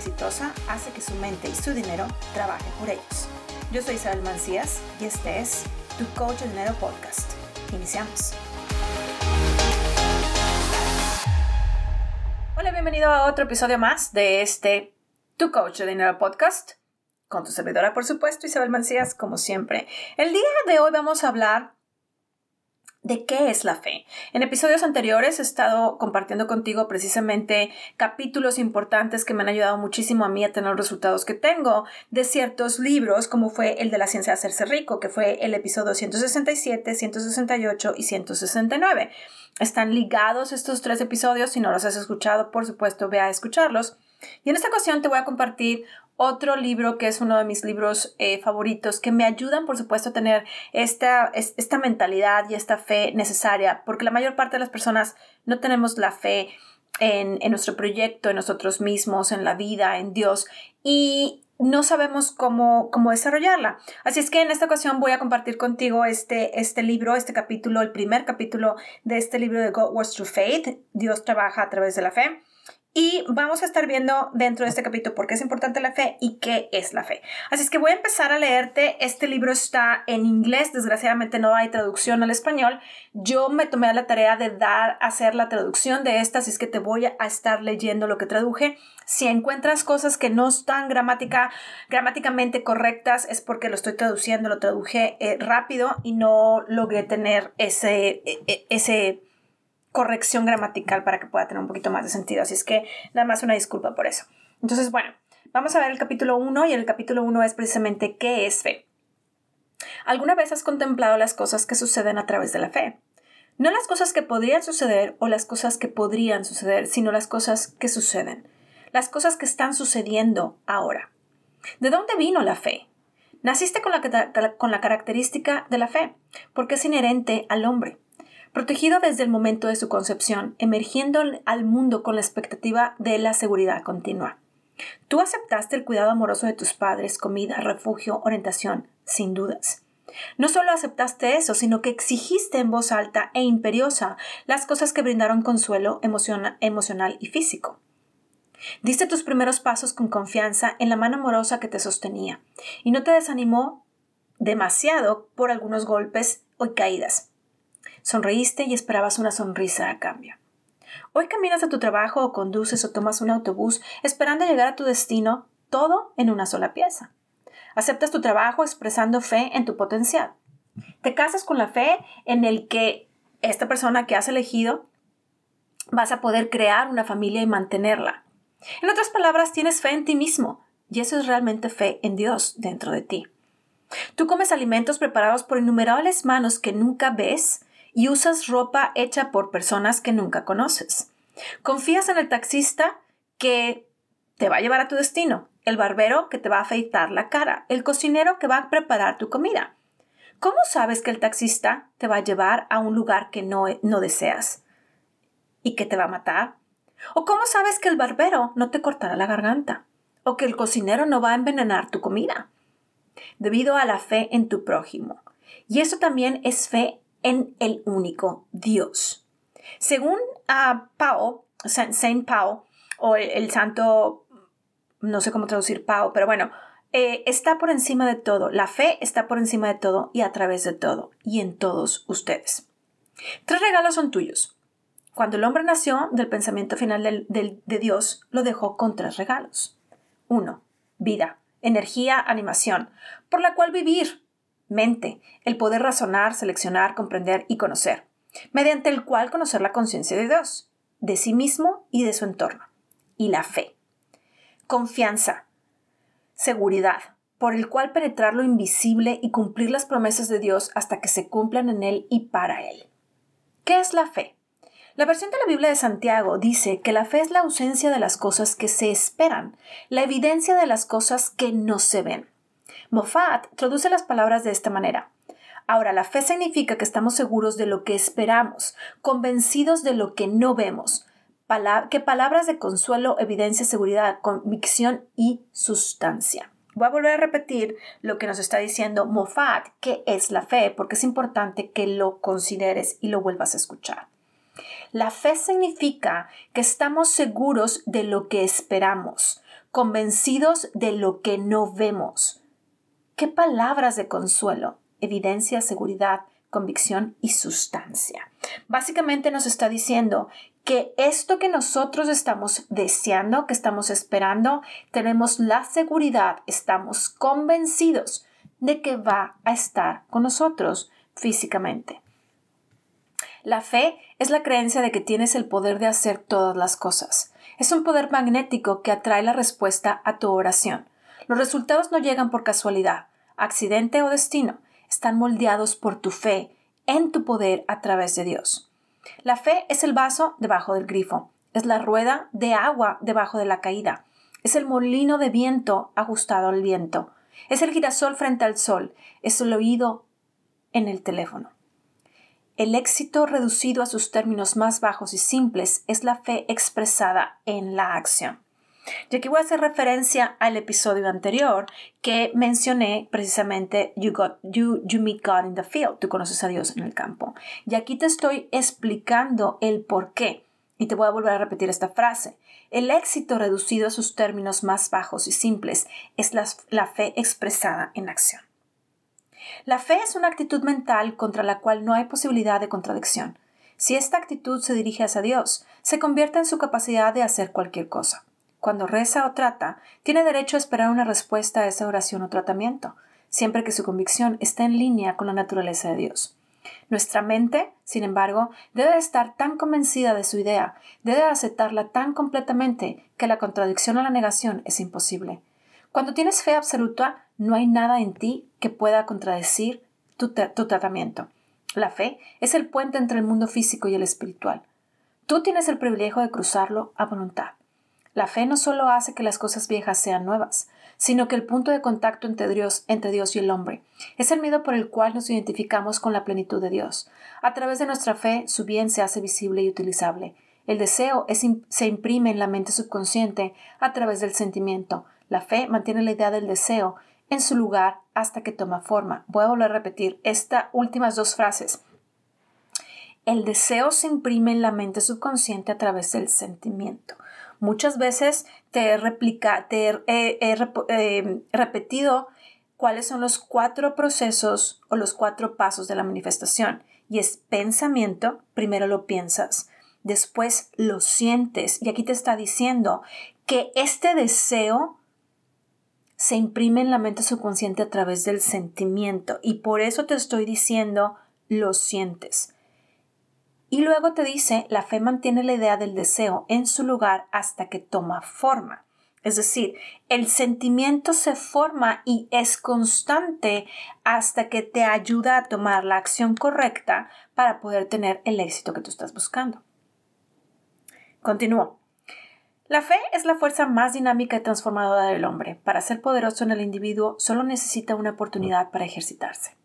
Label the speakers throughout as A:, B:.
A: exitosa hace que su mente y su dinero trabajen por ellos. Yo soy Isabel Mancías y este es Tu Coach de Dinero Podcast. Iniciamos. Hola, bienvenido a otro episodio más de este Tu Coach de Dinero Podcast. Con tu servidora, por supuesto, Isabel Mancías, como siempre. El día de hoy vamos a hablar de qué es la fe. En episodios anteriores he estado compartiendo contigo precisamente capítulos importantes que me han ayudado muchísimo a mí a tener los resultados que tengo de ciertos libros, como fue el de la ciencia de hacerse rico, que fue el episodio 167, 168 y 169. Están ligados estos tres episodios, si no los has escuchado, por supuesto, ve a escucharlos. Y en esta ocasión te voy a compartir otro libro que es uno de mis libros eh, favoritos, que me ayudan, por supuesto, a tener esta, esta mentalidad y esta fe necesaria, porque la mayor parte de las personas no tenemos la fe en, en nuestro proyecto, en nosotros mismos, en la vida, en Dios, y no sabemos cómo, cómo desarrollarla. Así es que en esta ocasión voy a compartir contigo este, este libro, este capítulo, el primer capítulo de este libro de God Works Through Faith, Dios trabaja a través de la fe. Y vamos a estar viendo dentro de este capítulo por qué es importante la fe y qué es la fe. Así es que voy a empezar a leerte. Este libro está en inglés, desgraciadamente no hay traducción al español. Yo me tomé la tarea de dar, hacer la traducción de esta, así es que te voy a estar leyendo lo que traduje. Si encuentras cosas que no están gramática, gramáticamente correctas, es porque lo estoy traduciendo, lo traduje eh, rápido y no logré tener ese, e, e, ese corrección gramatical para que pueda tener un poquito más de sentido. Así es que nada más una disculpa por eso. Entonces, bueno, vamos a ver el capítulo 1 y el capítulo 1 es precisamente qué es fe. ¿Alguna vez has contemplado las cosas que suceden a través de la fe? No las cosas que podrían suceder o las cosas que podrían suceder, sino las cosas que suceden, las cosas que están sucediendo ahora. ¿De dónde vino la fe? Naciste con la, con la característica de la fe, porque es inherente al hombre protegido desde el momento de su concepción, emergiendo al mundo con la expectativa de la seguridad continua. Tú aceptaste el cuidado amoroso de tus padres, comida, refugio, orientación, sin dudas. No solo aceptaste eso, sino que exigiste en voz alta e imperiosa las cosas que brindaron consuelo emocional y físico. Diste tus primeros pasos con confianza en la mano amorosa que te sostenía, y no te desanimó demasiado por algunos golpes o caídas. Sonreíste y esperabas una sonrisa a cambio. Hoy caminas a tu trabajo o conduces o tomas un autobús esperando llegar a tu destino, todo en una sola pieza. Aceptas tu trabajo expresando fe en tu potencial. Te casas con la fe en el que esta persona que has elegido vas a poder crear una familia y mantenerla. En otras palabras, tienes fe en ti mismo y eso es realmente fe en Dios dentro de ti. Tú comes alimentos preparados por innumerables manos que nunca ves y usas ropa hecha por personas que nunca conoces. Confías en el taxista que te va a llevar a tu destino, el barbero que te va a afeitar la cara, el cocinero que va a preparar tu comida. ¿Cómo sabes que el taxista te va a llevar a un lugar que no, no deseas y que te va a matar? ¿O cómo sabes que el barbero no te cortará la garganta? ¿O que el cocinero no va a envenenar tu comida? Debido a la fe en tu prójimo. Y eso también es fe en el único Dios. Según uh, Pao, Saint Pao, o el, santo, no sé cómo traducir Pao, pero bueno, eh, está por encima de todo. La fe está por encima de todo y a través de todo y en todos ustedes. Tres regalos son tuyos. Cuando el hombre nació del pensamiento final de Dios, lo dejó con tres regalos. Uno, vida, energía, animación, por la cual vivir, mente, el poder razonar, seleccionar, comprender y conocer, mediante el cual conocer la conciencia de Dios, de sí mismo y de su entorno. Y la fe. Confianza, seguridad, por el cual penetrar lo invisible y cumplir las promesas de Dios hasta que se cumplan en Él y para Él. ¿Qué es la fe? La versión de la Biblia de Santiago dice que la fe es la ausencia de las cosas que se esperan, la evidencia de las cosas que no se ven. Moffat traduce las palabras de esta manera. Ahora, la fe significa que estamos seguros de lo que esperamos, convencidos de lo que no vemos, que palabras de consuelo, evidencia, seguridad, convicción y sustancia. Voy a volver a repetir lo que nos está diciendo Moffat, que es la fe, porque es importante que lo consideres y lo vuelvas a escuchar. La fe significa que estamos seguros de lo que esperamos, convencidos de lo que no vemos. Qué palabras de consuelo, evidencia, seguridad, convicción y sustancia. Básicamente nos está diciendo que esto que nosotros estamos deseando, que estamos esperando, tenemos la seguridad, estamos convencidos de que va a estar con nosotros físicamente. La fe es la creencia de que tienes el poder de hacer todas las cosas. Es un poder magnético que atrae la respuesta a tu oración. Los resultados no llegan por casualidad, accidente o destino, están moldeados por tu fe en tu poder a través de Dios. La fe es el vaso debajo del grifo, es la rueda de agua debajo de la caída, es el molino de viento ajustado al viento, es el girasol frente al sol, es el oído en el teléfono. El éxito reducido a sus términos más bajos y simples es la fe expresada en la acción. Y aquí voy a hacer referencia al episodio anterior que mencioné precisamente you, got, you, you meet God in the field, tú conoces a Dios en el campo. Y aquí te estoy explicando el por qué. Y te voy a volver a repetir esta frase. El éxito reducido a sus términos más bajos y simples es la, la fe expresada en acción. La fe es una actitud mental contra la cual no hay posibilidad de contradicción. Si esta actitud se dirige hacia Dios, se convierte en su capacidad de hacer cualquier cosa. Cuando reza o trata, tiene derecho a esperar una respuesta a esa oración o tratamiento, siempre que su convicción esté en línea con la naturaleza de Dios. Nuestra mente, sin embargo, debe estar tan convencida de su idea, debe aceptarla tan completamente que la contradicción o la negación es imposible. Cuando tienes fe absoluta, no hay nada en ti que pueda contradecir tu, tu tratamiento. La fe es el puente entre el mundo físico y el espiritual. Tú tienes el privilegio de cruzarlo a voluntad. La fe no solo hace que las cosas viejas sean nuevas, sino que el punto de contacto entre Dios, entre Dios y el hombre es el medio por el cual nos identificamos con la plenitud de Dios. A través de nuestra fe, su bien se hace visible y utilizable. El deseo se imprime en la mente subconsciente a través del sentimiento. La fe mantiene la idea del deseo en su lugar hasta que toma forma. Voy a volver a repetir estas últimas dos frases. El deseo se imprime en la mente subconsciente a través del sentimiento. Muchas veces te he, replica, te eh, repetido cuáles son los cuatro procesos o los cuatro pasos de la manifestación. Y es pensamiento, primero lo piensas, después lo sientes. Y aquí te está diciendo que este deseo se imprime en la mente subconsciente a través del sentimiento. Y por eso te estoy diciendo lo sientes. Y luego te dice, la fe mantiene la idea del deseo en su lugar hasta que toma forma. Es decir, el sentimiento se forma y es constante hasta que te ayuda a tomar la acción correcta para poder tener el éxito que tú estás buscando. Continúo. La fe es la fuerza más dinámica y transformadora del hombre. Para ser poderoso en el individuo solo necesita una oportunidad para ejercitarse.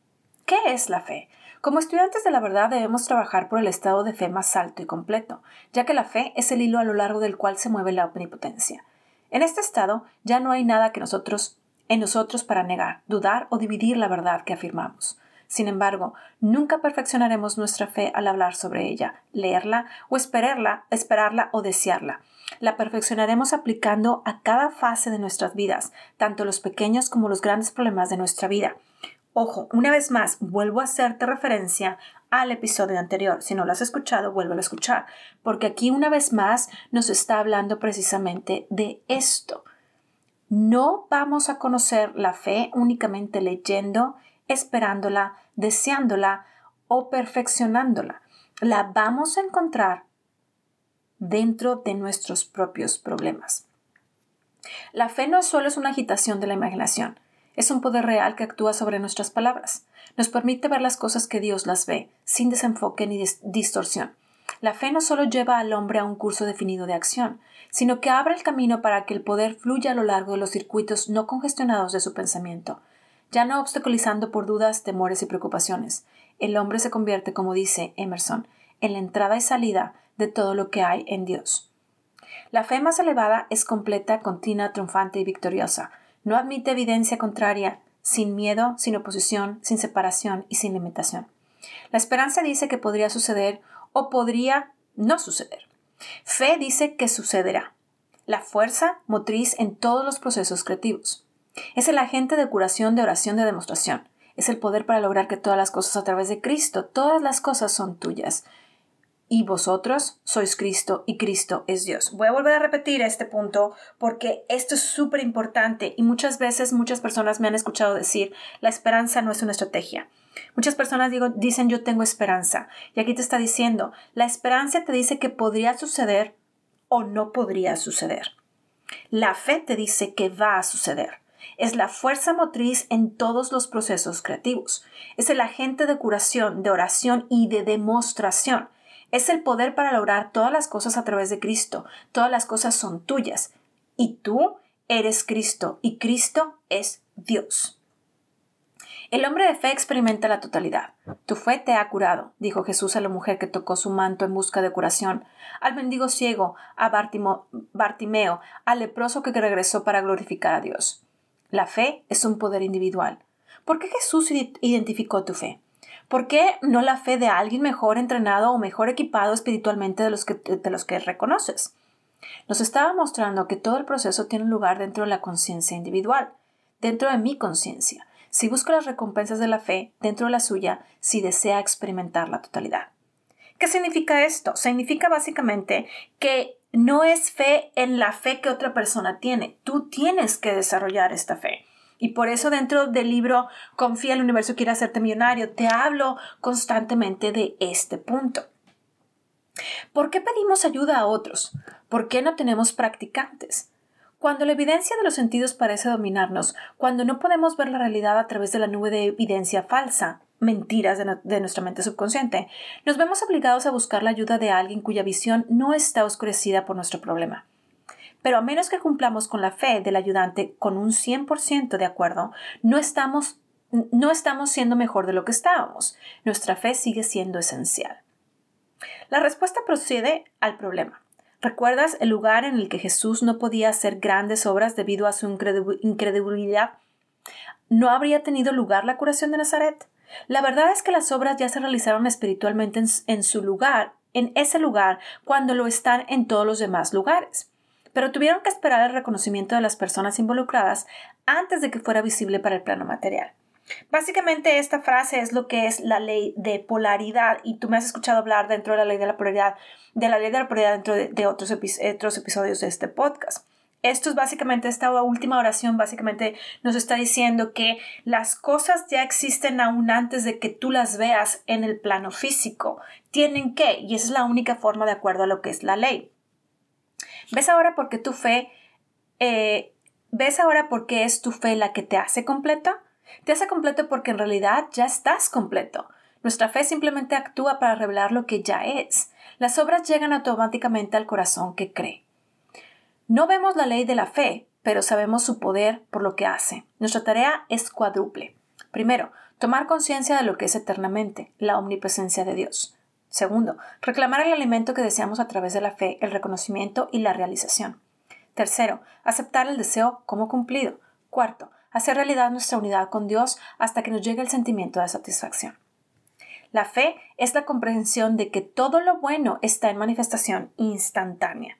A: ¿Qué es la fe? Como estudiantes de la verdad debemos trabajar por el estado de fe más alto y completo, ya que la fe es el hilo a lo largo del cual se mueve la omnipotencia. En este estado ya no hay nada que nosotros en nosotros para negar, dudar o dividir la verdad que afirmamos. Sin embargo, nunca perfeccionaremos nuestra fe al hablar sobre ella, leerla o esperarla, esperarla o desearla. La perfeccionaremos aplicando a cada fase de nuestras vidas, tanto los pequeños como los grandes problemas de nuestra vida. Ojo, una vez más, vuelvo a hacerte referencia al episodio anterior. Si no lo has escuchado, vuelvo a escuchar, porque aquí una vez más nos está hablando precisamente de esto. No vamos a conocer la fe únicamente leyendo, esperándola, deseándola o perfeccionándola. La vamos a encontrar dentro de nuestros propios problemas. La fe no solo es una agitación de la imaginación, es un poder real que actúa sobre nuestras palabras. Nos permite ver las cosas que Dios las ve, sin desenfoque ni distorsión. La fe no solo lleva al hombre a un curso definido de acción, sino que abre el camino para que el poder fluya a lo largo de los circuitos no congestionados de su pensamiento, ya no obstaculizando por dudas, temores y preocupaciones. El hombre se convierte, como dice Emerson, en la entrada y salida de todo lo que hay en Dios. La fe más elevada es completa, continua, triunfante y victoriosa, no admite evidencia contraria, sin miedo, sin oposición, sin separación y sin limitación. La esperanza dice que podría suceder o podría no suceder. Fe dice que sucederá. la fuerza motriz en todos los procesos creativos. Es el agente de curación, de oración, de demostración. Es el poder para lograr que todas las cosas a través de Cristo, todas las cosas son tuyas. Y vosotros sois Cristo y Cristo es Dios. Voy a volver a repetir este punto porque esto es súper importante y muchas veces muchas personas me han escuchado decir, la esperanza no es una estrategia. Muchas personas digo, dicen yo tengo esperanza. Y aquí te está diciendo, la esperanza te dice que podría suceder o no podría suceder. La fe te dice que va a suceder. Es la fuerza motriz en todos los procesos creativos. Es el agente de curación, de oración y de demostración. Es el poder para lograr todas las cosas a través de Cristo. Todas las cosas son tuyas. Y tú eres Cristo y Cristo es Dios. El hombre de fe experimenta la totalidad. Tu fe te ha curado, dijo Jesús a la mujer que tocó su manto en busca de curación, al mendigo ciego, a Bartimeo, al leproso que regresó para glorificar a Dios. La fe es un poder individual. ¿Por qué Jesús identificó tu fe? ¿Por qué no la fe de alguien mejor entrenado o mejor equipado espiritualmente de los que, de los que reconoces? Nos estaba mostrando que todo el proceso tiene lugar dentro de la conciencia individual, dentro de mi conciencia si busca las recompensas de la fe dentro de la suya, si desea experimentar la totalidad. ¿Qué significa esto? Significa básicamente que no es fe en la fe que otra persona tiene. Tú tienes que desarrollar esta fe. Y por eso dentro del libro Confía el universo quiere hacerte millonario, te hablo constantemente de este punto. ¿Por qué pedimos ayuda a otros? ¿Por qué no tenemos practicantes? Cuando la evidencia de los sentidos parece dominarnos, cuando no podemos ver la realidad a través de la nube de evidencia falsa, mentiras de, nuestra mente subconsciente, nos vemos obligados a buscar la ayuda de alguien cuya visión no está oscurecida por nuestro problema. Pero a menos que cumplamos con la fe del ayudante con un 100% de acuerdo, no estamos, no estamos siendo mejor de lo que estábamos. Nuestra fe sigue siendo esencial. La respuesta procede al problema. ¿Recuerdas el lugar en el que Jesús no podía hacer grandes obras debido a su incredulidad? ¿No habría tenido lugar la curación de Nazaret? La verdad es que las obras ya se realizaron espiritualmente en, su lugar, en ese lugar, cuando lo están en todos los demás lugares. Pero tuvieron que esperar el reconocimiento de las personas involucradas antes de que fuera visible para el plano material. Básicamente esta frase es lo que es la ley de polaridad y tú me has escuchado hablar dentro de la ley de la polaridad, de la ley de la polaridad dentro de, otros, otros episodios de este podcast. Esto es básicamente, esta última oración básicamente nos está diciendo que las cosas ya existen aún antes de que tú las veas en el plano físico. Tienen que, y esa es la única forma de acuerdo a lo que es la ley. ¿Ves ahora por qué tu fe, eh, ves ahora es tu fe la que te hace completa? Te hace completo porque en realidad ya estás completo. Nuestra fe simplemente actúa para revelar lo que ya es. Las obras llegan automáticamente al corazón que cree. No vemos la ley de la fe, pero sabemos su poder por lo que hace. Nuestra tarea es cuádruple. Primero, tomar conciencia de lo que es eternamente, la omnipresencia de Dios. Segundo, reclamar el alimento que deseamos a través de la fe, el reconocimiento y la realización. Tercero, aceptar el deseo como cumplido. Cuarto, hacer realidad nuestra unidad con Dios hasta que nos llegue el sentimiento de satisfacción. La fe es la comprensión de que todo lo bueno está en manifestación instantánea.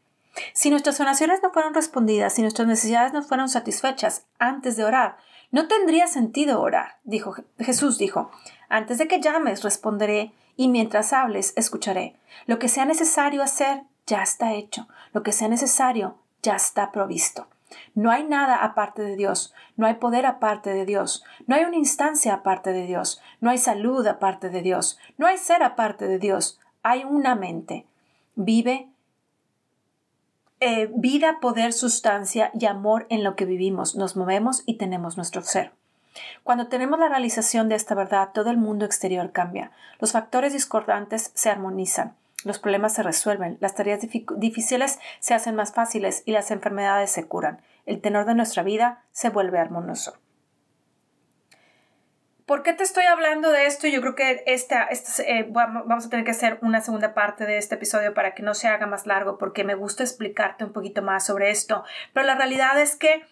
A: Si nuestras oraciones no fueron respondidas, si nuestras necesidades no fueron satisfechas antes de orar, no tendría sentido orar, Jesús dijo, antes de que llames responderé y mientras hables escucharé. Lo que sea necesario hacer ya está hecho, lo que sea necesario ya está provisto. No hay nada aparte de Dios, no hay poder aparte de Dios, no hay una instancia aparte de Dios, no hay salud aparte de Dios, no hay ser aparte de Dios, hay una mente. Vive eh, vida, poder, sustancia y amor en lo que vivimos, nos movemos y tenemos nuestro ser. Cuando tenemos la realización de esta verdad, todo el mundo exterior cambia. Los factores discordantes se armonizan los problemas se resuelven, las tareas difíciles se hacen más fáciles y las enfermedades se curan. El tenor de nuestra vida se vuelve armonioso. ¿Por qué te estoy hablando de esto? Yo creo que esta, eh, vamos a tener que hacer una segunda parte de este episodio para que no se haga más largo porque me gusta explicarte un poquito más sobre esto. Pero la realidad es que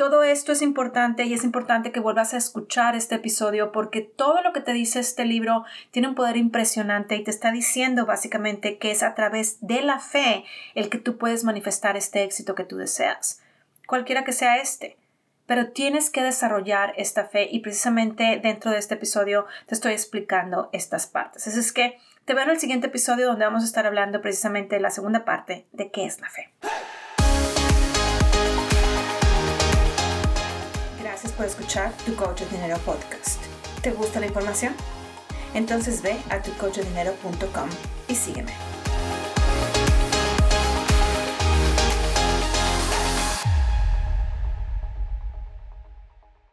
A: todo esto es importante y es importante que vuelvas a escuchar este episodio porque todo lo que te dice este libro tiene un poder impresionante y te está diciendo básicamente que es a través de la fe el que tú puedes manifestar este éxito que tú deseas, cualquiera que sea este. Pero tienes que desarrollar esta fe y precisamente dentro de este episodio te estoy explicando estas partes. Así es que te veo en el siguiente episodio donde vamos a estar hablando precisamente la segunda parte de qué es la fe. Por escuchar Tu Coach de Dinero Podcast. ¿Te gusta la información? Entonces ve a tucoachdinero.com y sígueme.